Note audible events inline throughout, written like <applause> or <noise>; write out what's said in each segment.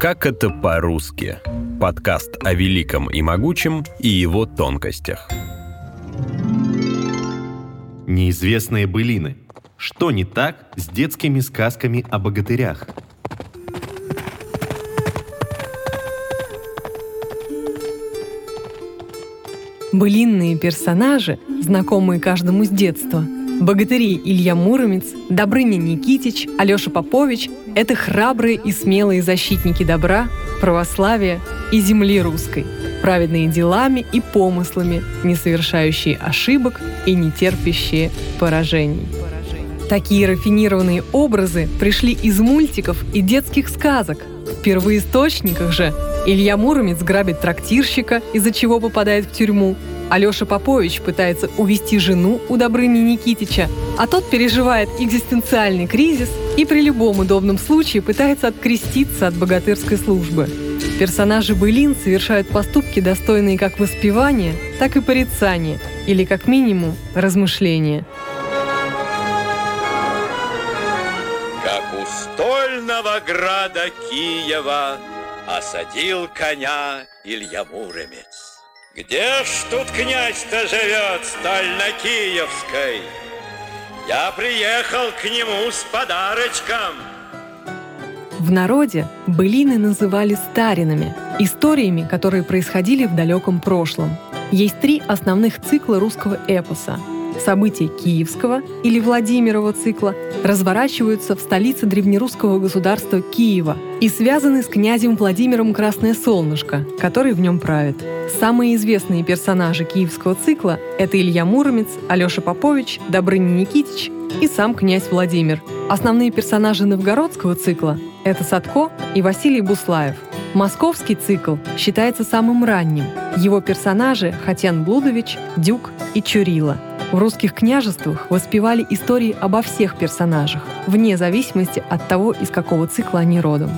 Как это по-русски? Подкаст о великом и могучем и его тонкостях. Неизвестные былины. Что не так с детскими сказками о богатырях? Былинные персонажи, знакомые каждому с детства. Богатыри Илья Муромец, Добрыня Никитич, Алеша Попович – это храбрые и смелые защитники добра, православия и земли русской, праведные делами и помыслами, не совершающие ошибок и не терпящие поражений. Такие рафинированные образы пришли из мультиков и детских сказок. В первоисточниках же Илья Муромец грабит трактирщика, из-за чего попадает в тюрьму. Алеша Попович пытается увести жену у Добрыни Никитича, а тот переживает экзистенциальный кризис и при любом удобном случае пытается откреститься от богатырской службы. Персонажи былин совершают поступки, достойные как воспевания, так и порицания, или как минимум размышления. Как у стольного града Киева осадил коня Илья Муромец. Где ж тут князь-то живет, стально-киевской? Я приехал к нему с подарочком. В народе былины называли старинами, историями, которые происходили в далеком прошлом. Есть три основных цикла русского эпоса – События Киевского или Владимирова цикла разворачиваются в столице древнерусского государства Киева и связаны с князем Владимиром Красное Солнышко, который в нем правит. Самые известные персонажи киевского цикла – это Илья Муромец, Алеша Попович, Добрыня Никитич и сам князь Владимир. Основные персонажи новгородского цикла – это Садко и Василий Буслаев. Московский цикл считается самым ранним. Его персонажи – Хатян Блудович, Дюк и Чурила – в русских княжествах воспевали истории обо всех персонажах, вне зависимости от того, из какого цикла они родом.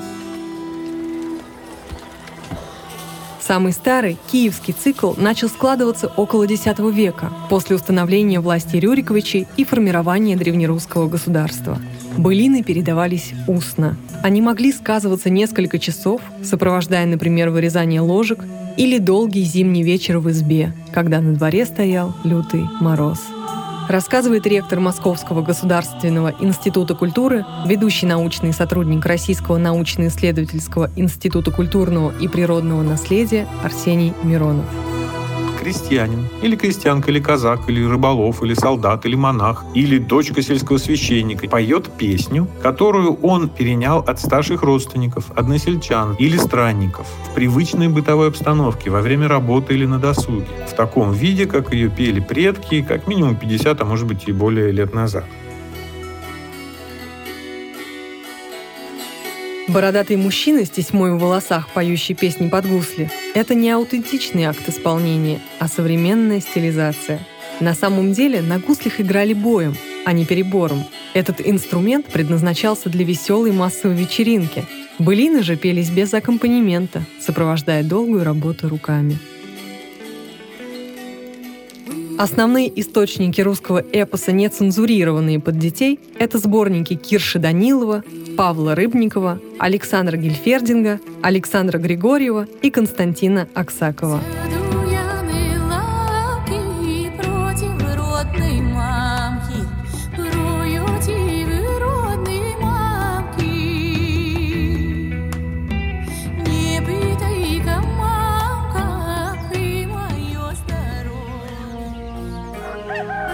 Самый старый, киевский цикл, начал складываться около X века, после установления власти Рюриковичей и формирования древнерусского государства. Былины передавались устно. Они могли сказываться несколько часов, сопровождая, например, вырезание ложек или долгий зимний вечер в избе, когда на дворе стоял лютый мороз. Рассказывает ректор Московского государственного института культуры, ведущий научный сотрудник Российского научно-исследовательского института культурного и природного наследия Арсений Миронов крестьянин, или крестьянка, или казак, или рыболов, или солдат, или монах, или дочка сельского священника поет песню, которую он перенял от старших родственников, односельчан или странников в привычной бытовой обстановке во время работы или на досуге, в таком виде, как ее пели предки, как минимум 50, а может быть и более лет назад. Бородатый мужчина с тесьмой в волосах, поющий песни под гусли – это не аутентичный акт исполнения, а современная стилизация. На самом деле на гуслях играли боем, а не перебором. Этот инструмент предназначался для веселой массовой вечеринки. Былины же пелись без аккомпанемента, сопровождая долгую работу руками. Основные источники русского эпоса, не цензурированные под детей, это сборники Кирши Данилова, Павла Рыбникова, Александра Гельфердинга, Александра Григорьева и Константина Аксакова.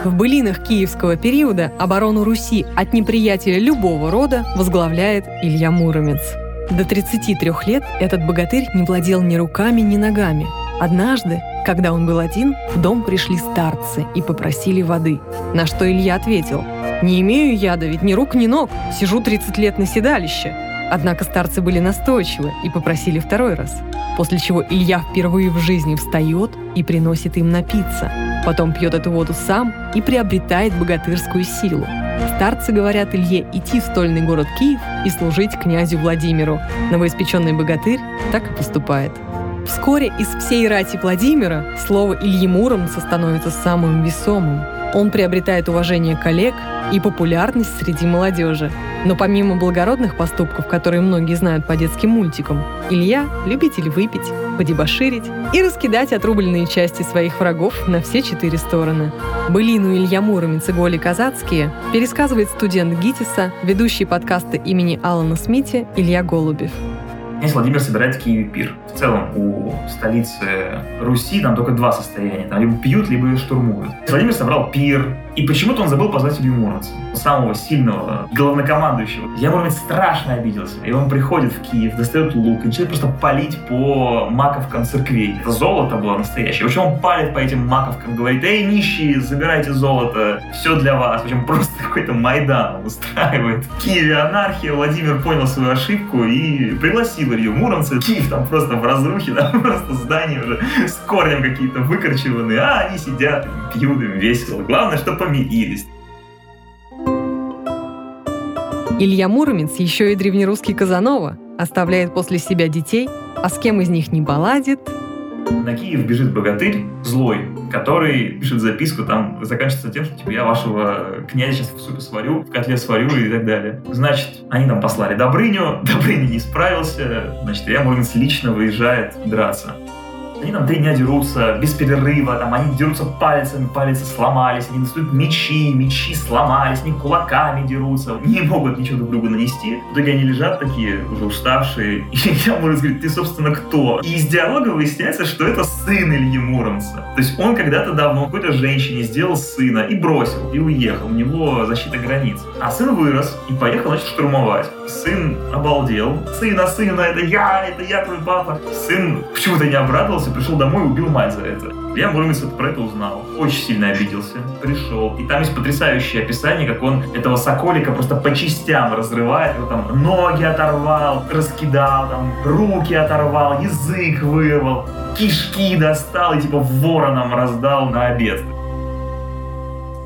В былинах киевского периода оборону Руси от неприятеля любого рода возглавляет Илья Муромец. До 33 лет этот богатырь не владел ни руками, ни ногами. Однажды, когда он был один, в дом пришли старцы и попросили воды. На что Илья ответил, «Не имею яда, ведь ни рук, ни ног. Сижу 30 лет на седалище». Однако старцы были настойчивы и попросили второй раз. После чего Илья впервые в жизни встает и приносит им напиться. Потом пьет эту воду сам и приобретает богатырскую силу. Старцы говорят Илье идти в стольный город Киев и служить князю Владимиру. Новоиспеченный богатырь так и поступает. Вскоре из всей рати Владимира слово Ильи Муромца становится самым весомым. Он приобретает уважение коллег и популярность среди молодежи. Но помимо благородных поступков, которые многие знают по детским мультикам, Илья – любитель выпить, подебоширить и раскидать отрубленные части своих врагов на все четыре стороны. Былину Илья Муромец и Голи Казацкие пересказывает студент ГИТИСа, ведущий подкаста имени Алана Смити Илья Голубев. Князь Владимир собирает в Киеве пир. В целом у столицы Руси там только два состояния. Там либо пьют, либо штурмуют. Владимир собрал пир, и почему-то он забыл позвать Илью Муромца, самого сильного главнокомандующего. Я Муромец страшно обиделся. И он приходит в Киев, достает лук и начинает просто палить по маковкам церквей. Это золото было настоящее. В общем, он палит по этим маковкам, говорит, эй, нищие, забирайте золото, все для вас. В общем, просто <laughs> какой-то Майдан устраивает. В Киеве анархия, Владимир понял свою ошибку и пригласил Илью Муромца. Киев там просто в разрухе, <laughs> там просто здания уже с корнем какие-то выкорчеванные, а они сидят, пьют им весело. Главное, помирились. Илья Муромец, еще и древнерусский Казанова, оставляет после себя детей, а с кем из них не баладит, на Киев бежит богатырь злой, который пишет записку, там заканчивается тем, что типа я вашего князя сейчас в супе сварю, в котле сварю и так далее. Значит, они там послали Добрыню, <laughs> Добрыня не справился, значит, Илья Муромец лично выезжает драться. Они там три дня дерутся без перерыва, там они дерутся пальцами, пальцы сломались, они достают мечи, мечи сломались, они кулаками дерутся, не могут ничего друг другу нанести. В итоге они лежат такие, уже уставшие, <laughs> и я Муромец говорит, ты, собственно, кто? И из диалога выясняется, что это сын Ильи Муромца. То есть он когда-то давно какой-то женщине сделал сына и бросил, и уехал. У него защита границ. А сын вырос и поехал, значит, штурмовать. Сын обалдел. Сына, сына, это я, это я твой папа. Сын почему-то не обрадовался, вернулся, пришел домой и убил мать за это. Я Муромец про это узнал. Очень сильно обиделся. Пришел. И там есть потрясающее описание, как он этого соколика просто по частям разрывает. Его там ноги оторвал, раскидал, там руки оторвал, язык вырвал, кишки достал и типа вороном раздал на обед.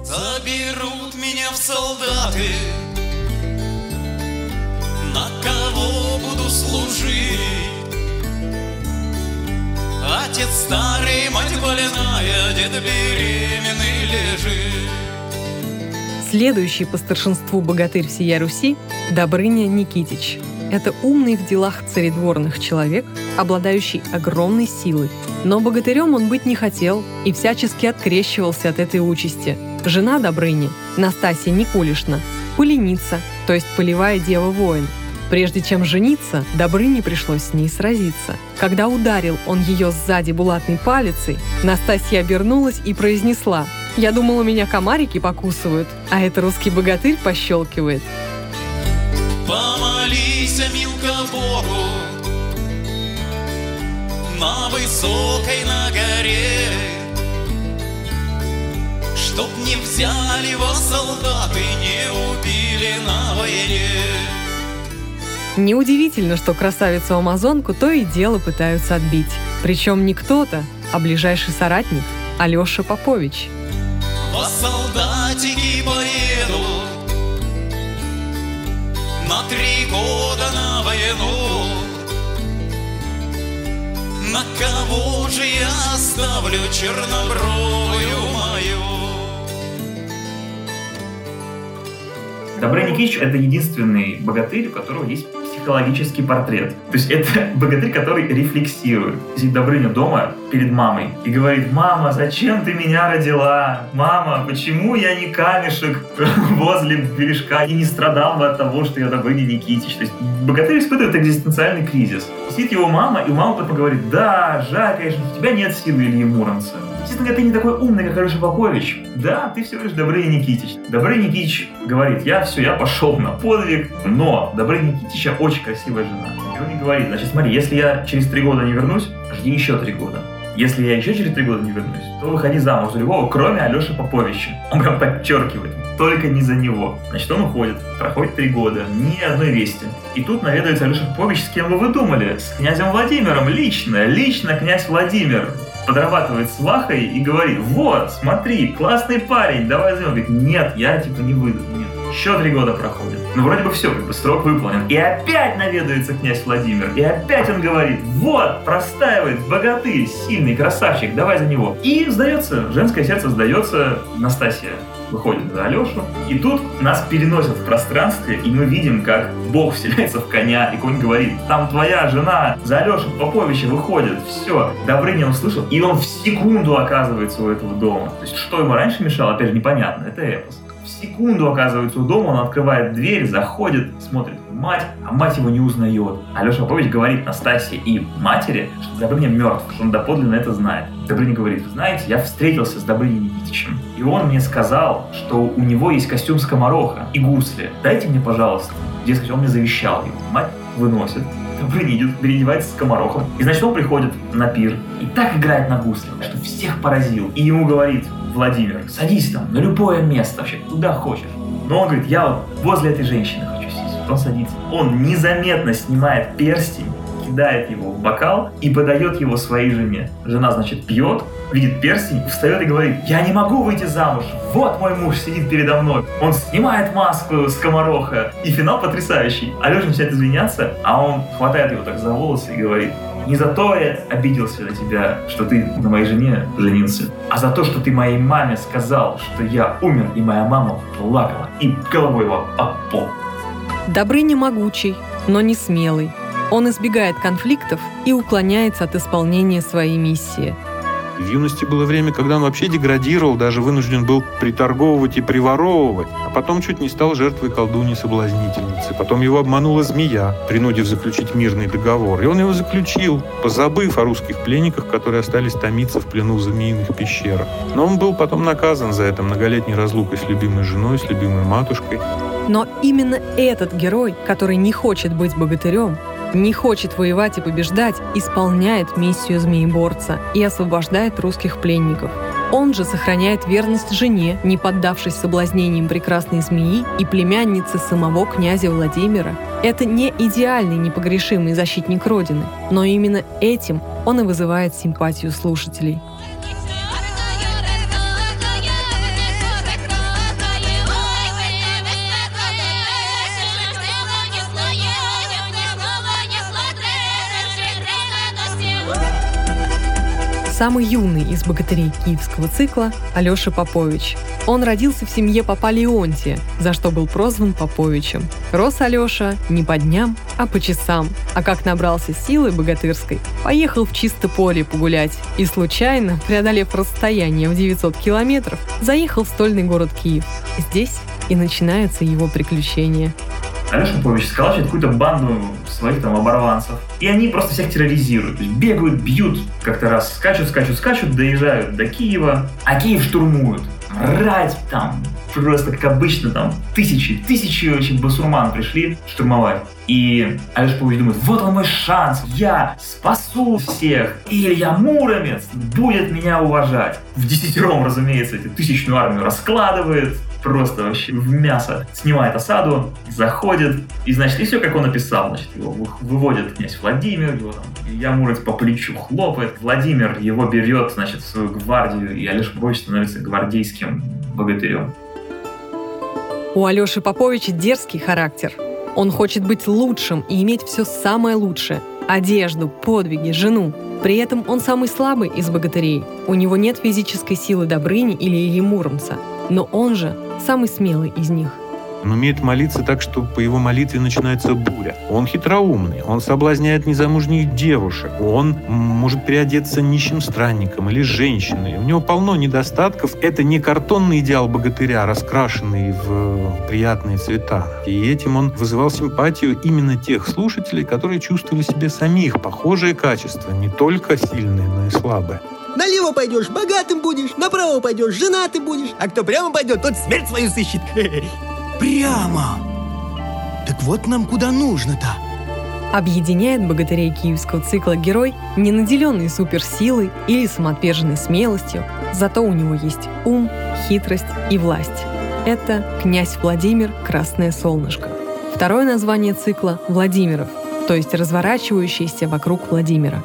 Заберут меня в солдаты, на кого буду служить? Отец старый, мать больная, дед беременный лежит. Следующий по старшинству богатырь всея Руси – Добрыня Никитич. Это умный в делах царедворных человек, обладающий огромной силой. Но богатырем он быть не хотел и всячески открещивался от этой участи. Жена Добрыни, Настасья Никулишна, пыленица, то есть полевая дева-воин – Прежде чем жениться, Добрыне пришлось с ней сразиться. Когда ударил он ее сзади булатной палицей, Настасья обернулась и произнесла «Я думала, меня комарики покусывают, а это русский богатырь пощелкивает». Помолись, Милка, Богу на высокой на горе, Чтоб не взяли его солдаты, не убили на войне. Неудивительно, что красавицу-амазонку то и дело пытаются отбить. Причем не кто-то, а ближайший соратник Алеша Попович. Во солдатики поеду На три года на войну На кого же я оставлю чернобровую мою? Добрый Никитич — это единственный богатырь, у которого есть психологический портрет. То есть это <laughs> богатырь, который рефлексирует. Сидит Добрыня дома перед мамой и говорит, мама, зачем ты меня родила? Мама, почему я не камешек <laughs> возле бережка и не страдал бы от того, что я Добрыня Никитич? То есть богатырь испытывает экзистенциальный кризис. Сидит его мама, и мама потом говорит, да, жаль, конечно, у тебя нет силы Ильи Муромца. Естественно, говоря, ты не такой умный, как Алеша Попович. Да, ты всего лишь Добрый Никитич. Добрый Никитич говорит, я все, я пошел на подвиг, но Добрый Никитича очень красивая жена. И он мне говорит, значит, смотри, если я через три года не вернусь, жди еще три года. Если я еще через три года не вернусь, то выходи замуж за любого, кроме Алеши Поповича. Он прям подчеркивает, только не за него. Значит, он уходит, проходит три года, ни одной вести. И тут наведается Алеша Попович, с кем вы думали? С князем Владимиром, лично, лично князь Владимир подрабатывает с Вахой и говорит, вот, смотри, классный парень, давай возьмем. Говорит, нет, я типа не выйду, нет. Еще три года проходит. Ну, вроде бы все, как бы срок выполнен. И опять наведывается князь Владимир. И опять он говорит, вот, простаивает, богатырь, сильный, красавчик, давай за него. И сдается, женское сердце сдается, Настасья выходит за Алешу, и тут нас переносят в пространстве, и мы видим, как Бог вселяется в коня, и конь говорит, там твоя жена за Алешу Поповича выходит, все. Добрыня услышал, и он в секунду оказывается у этого дома. То есть, что ему раньше мешало, опять же, непонятно, это эпос. В секунду оказывается у дома, он открывает дверь, заходит, смотрит мать, а мать его не узнает. Алеша Попович говорит Настасье и матери, что Добрыня мертв, что он доподлинно это знает. Добрыня говорит, знаете, я встретился с Добрыней Никитичем, и он мне сказал, что у него есть костюм скомороха и гусли. Дайте мне, пожалуйста. Дескать, он мне завещал его. Мать выносит, Добрыня идет, переодевается с скоморохом. И значит, он приходит на пир и так играет на гусле, что всех поразил. И ему говорит Владимир, садись там, на любое место вообще, куда хочешь. Но он говорит, я вот возле этой женщины хочу сесть. Он садится. Он незаметно снимает перстень, кидает его в бокал и подает его своей жене. Жена, значит, пьет, видит перстень, встает и говорит, я не могу выйти замуж, вот мой муж сидит передо мной. Он снимает маску скомороха, и финал потрясающий. Алеша начинает извиняться, а он хватает его так за волосы и говорит, не за то я обиделся на тебя, что ты на моей жене женился, а за то, что ты моей маме сказал, что я умер, и моя мама плакала и головой его об пол. Добрыня могучий, но не смелый. Он избегает конфликтов и уклоняется от исполнения своей миссии. В юности было время, когда он вообще деградировал, даже вынужден был приторговывать и приворовывать, а потом чуть не стал жертвой колдуньи-соблазнительницы. Потом его обманула змея, принудив заключить мирный договор. И он его заключил, позабыв о русских пленниках, которые остались томиться в плену в змеиных пещерах. Но он был потом наказан за это многолетней разлукой с любимой женой, с любимой матушкой. Но именно этот герой, который не хочет быть богатырем, не хочет воевать и побеждать, исполняет миссию змееборца и освобождает русских пленников. Он же сохраняет верность жене, не поддавшись соблазнениям прекрасной змеи и племянницы самого князя Владимира. Это не идеальный непогрешимый защитник Родины, но именно этим он и вызывает симпатию слушателей. Самый юный из богатырей киевского цикла – Алеша Попович. Он родился в семье папа Леонтия, за что был прозван Поповичем. Рос Алеша не по дням, а по часам. А как набрался силы богатырской, поехал в чисто поле погулять и случайно, преодолев расстояние в 900 километров, заехал в стольный город Киев. Здесь и начинаются его Алеша Попович сколачивает какую-то банду своих там оборванцев. И они просто всех терроризируют. То есть бегают, бьют, как-то раз скачут, скачут, скачут, доезжают до Киева, а Киев штурмуют. Рать там, просто как обычно, там тысячи, тысячи очень басурман пришли штурмовать. И Алеш Павлович думает, вот он мой шанс, я спасу всех, и Илья Муромец будет меня уважать. В десятером, разумеется, эту тысячную армию раскладывает, просто вообще в мясо. Снимает осаду, заходит, и, значит, и все, как он описал, значит, его выводит князь Владимир, его там Илья по плечу хлопает, Владимир его берет, значит, в свою гвардию, и Алеша Павлович становится гвардейским богатырем. У Алеши Поповича дерзкий характер. Он хочет быть лучшим и иметь все самое лучшее – одежду, подвиги, жену. При этом он самый слабый из богатырей. У него нет физической силы Добрыни или Ильи. Но он же самый смелый из них. Он умеет молиться так, что по его молитве начинается буря. Он хитроумный, он соблазняет незамужних девушек, он может переодеться нищим странником или женщиной. У него полно недостатков. Это не картонный идеал богатыря, раскрашенный в приятные цвета. И этим он вызывал симпатию именно тех слушателей, которые чувствовали себе самих похожие качества, не только сильные, но и слабые. Налево пойдешь, богатым будешь, направо пойдешь, женатым будешь, а кто прямо пойдет, тот смерть свою сыщет. <laughs> Прямо! Так вот нам куда нужно-то. Объединяет богатырей киевского цикла герой, не наделенный суперсилой или самоотверженной смелостью, зато у него есть ум, хитрость и власть. Это князь Владимир Красное Солнышко. Второе название цикла – Владимиров, то есть разворачивающийся вокруг Владимира.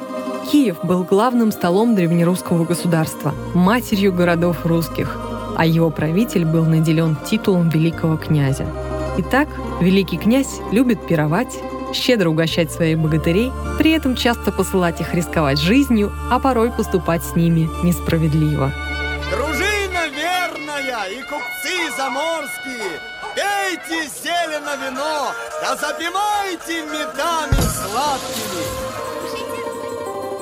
Киев был главным столом древнерусского государства, матерью городов русских – а его правитель был наделен титулом великого князя. Итак, великий князь любит пировать, щедро угощать своих богатырей, при этом часто посылать их рисковать жизнью, а порой поступать с ними несправедливо. Дружина верная, и купцы заморские, пейте зелено вино, да запивайте медами сладкими.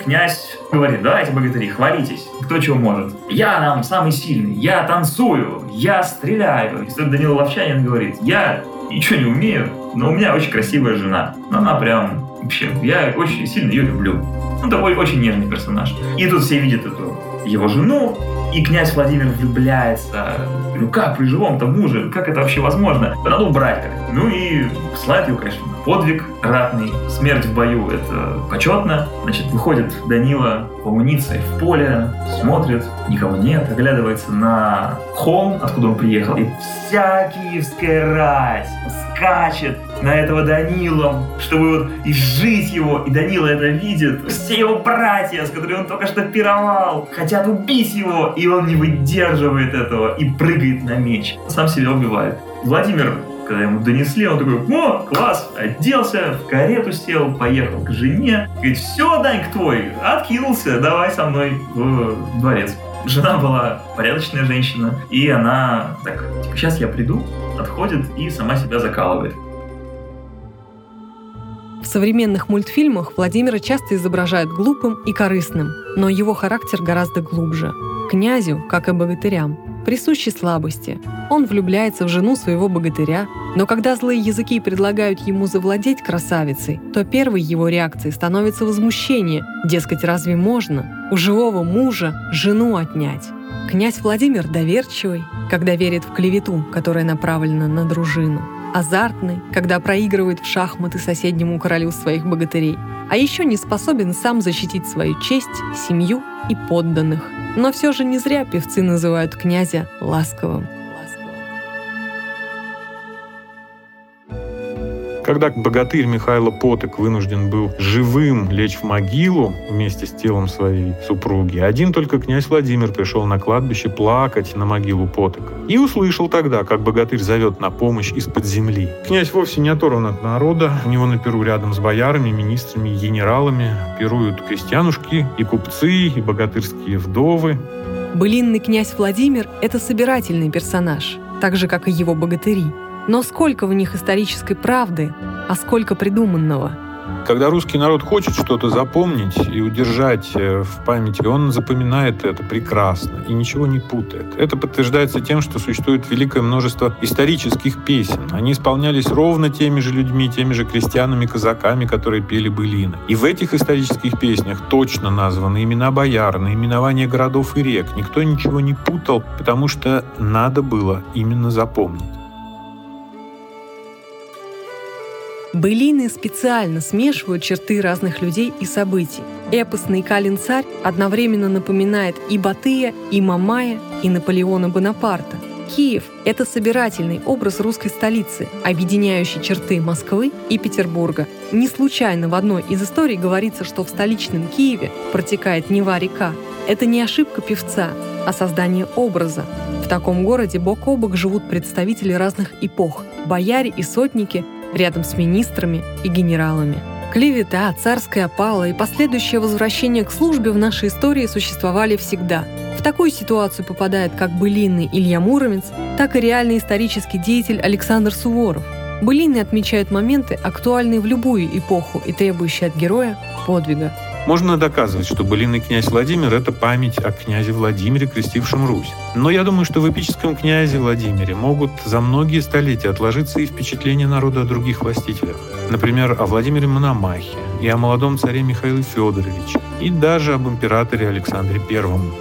Князь говорит, давайте, богатыри, хвалитесь. Кто чего может. Я там самый сильный, я танцую, я стреляю. И тут Данила Ловчанин говорит, я ничего не умею, но у меня очень красивая жена. Она прям вообще, я очень сильно ее люблю. Ну, такой очень нежный персонаж. И тут все видят эту его жену, и князь Владимир влюбляется. Ну как при живом-то муже? Как это вообще возможно? Надо убрать как Ну и славит его, конечно, подвиг ратный. Смерть в бою — это почетно. Значит, выходит Данила в амуниции в поле, смотрит, никого нет, оглядывается на холм, откуда он приехал, и вся киевская рать скачет на этого Данила, чтобы вот изжить его, и Данила это видит. Все его братья, с которыми он только что пировал, хотят убить его, и он не выдерживает этого и прыгает на меч. Сам себя убивает. Владимир когда ему донесли, он такой, о, класс, оделся, в карету сел, поехал к жене. Говорит, все, Данька твой, откинулся, давай со мной в дворец. Жена была порядочная женщина, и она так, типа, сейчас я приду, отходит и сама себя закалывает. В современных мультфильмах Владимира часто изображают глупым и корыстным, но его характер гораздо глубже. Князю, как и богатырям, присущи слабости. Он влюбляется в жену своего богатыря, но когда злые языки предлагают ему завладеть красавицей, то первой его реакцией становится возмущение, дескать, разве можно у живого мужа жену отнять? Князь Владимир доверчивый, когда верит в клевету, которая направлена на дружину. Азартный, когда проигрывает в шахматы соседнему королю своих богатырей. А еще не способен сам защитить свою честь, семью и подданных. Но все же не зря певцы называют князя ласковым. Когда богатырь Михайло Поток вынужден был живым лечь в могилу вместе с телом своей супруги, один только князь Владимир пришел на кладбище плакать на могилу Потока. И услышал тогда, как богатырь зовет на помощь из-под земли. Князь вовсе не оторван от народа. У него на перу рядом с боярами, министрами генералами пируют крестьянушки и купцы, и богатырские вдовы. Былинный князь Владимир – это собирательный персонаж, так же, как и его богатыри – но сколько в них исторической правды, а сколько придуманного? Когда русский народ хочет что-то запомнить и удержать э, в памяти, он запоминает это прекрасно и ничего не путает. Это подтверждается тем, что существует великое множество исторических песен. Они исполнялись ровно теми же людьми, теми же крестьянами, казаками, которые пели былины. И в этих исторических песнях точно названы имена бояр, наименования городов и рек. Никто ничего не путал, потому что надо было именно запомнить. Былины специально смешивают черты разных людей и событий. Эпосный Калин царь одновременно напоминает и Батыя, и Мамая, и Наполеона Бонапарта. Киев – это собирательный образ русской столицы, объединяющий черты Москвы и Петербурга. Не случайно в одной из историй говорится, что в столичном Киеве протекает Нева-река. Это не ошибка певца, а создание образа. В таком городе бок о бок живут представители разных эпох – бояре и сотники, рядом с министрами и генералами. Клевета, царская опала и последующее возвращение к службе в нашей истории существовали всегда. В такую ситуацию попадает как былинный Илья Муромец, так и реальный исторический деятель Александр Суворов. Былины отмечают моменты, актуальные в любую эпоху и требующие от героя подвига. Можно доказывать, что былинный князь Владимир – это память о князе Владимире, крестившем Русь. Но я думаю, что в эпическом князе Владимире могут за многие столетия отложиться и впечатления народа о других властителях. Например, о Владимире Мономахе и о молодом царе Михаиле Федоровиче, и даже об императоре Александре Первом.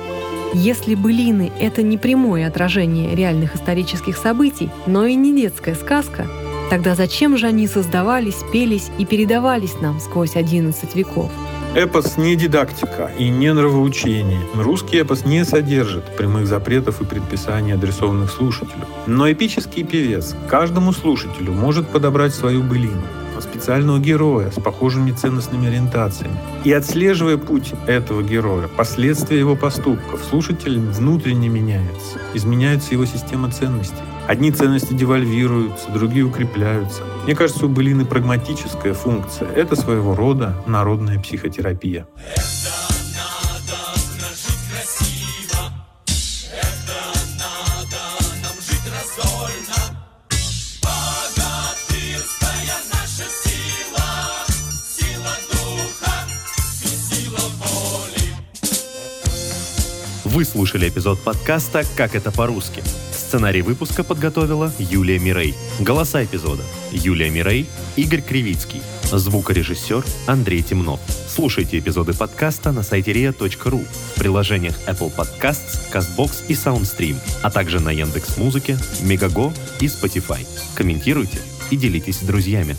Если былины – это не прямое отражение реальных исторических событий, но и не детская сказка, тогда зачем же они создавались, пелись и передавались нам сквозь 11 веков? Эпос не дидактика и не нравоучение. Русский эпос не содержит прямых запретов и предписаний, адресованных слушателю. Но эпический певец каждому слушателю может подобрать свою былину, специального героя с похожими ценностными ориентациями. И отслеживая путь этого героя, последствия его поступков, слушатель внутренне меняется, изменяется его система ценностей. Одни ценности девальвируются, другие укрепляются. Мне кажется, у былины прагматическая функция. Это своего рода народная психотерапия. Вы слушали эпизод подкаста «Как это по-русски». Сценарий выпуска подготовила Юлия Мирей. Голоса эпизода – Юлия Мирей, Игорь Кривицкий. Звукорежиссер Андрей Темнов. Слушайте эпизоды подкаста на сайте ria.ru, в приложениях Apple Podcasts, CastBox и SoundStream, а также на Яндекс.Музыке, Мегаго и Spotify. Комментируйте и делитесь с друзьями.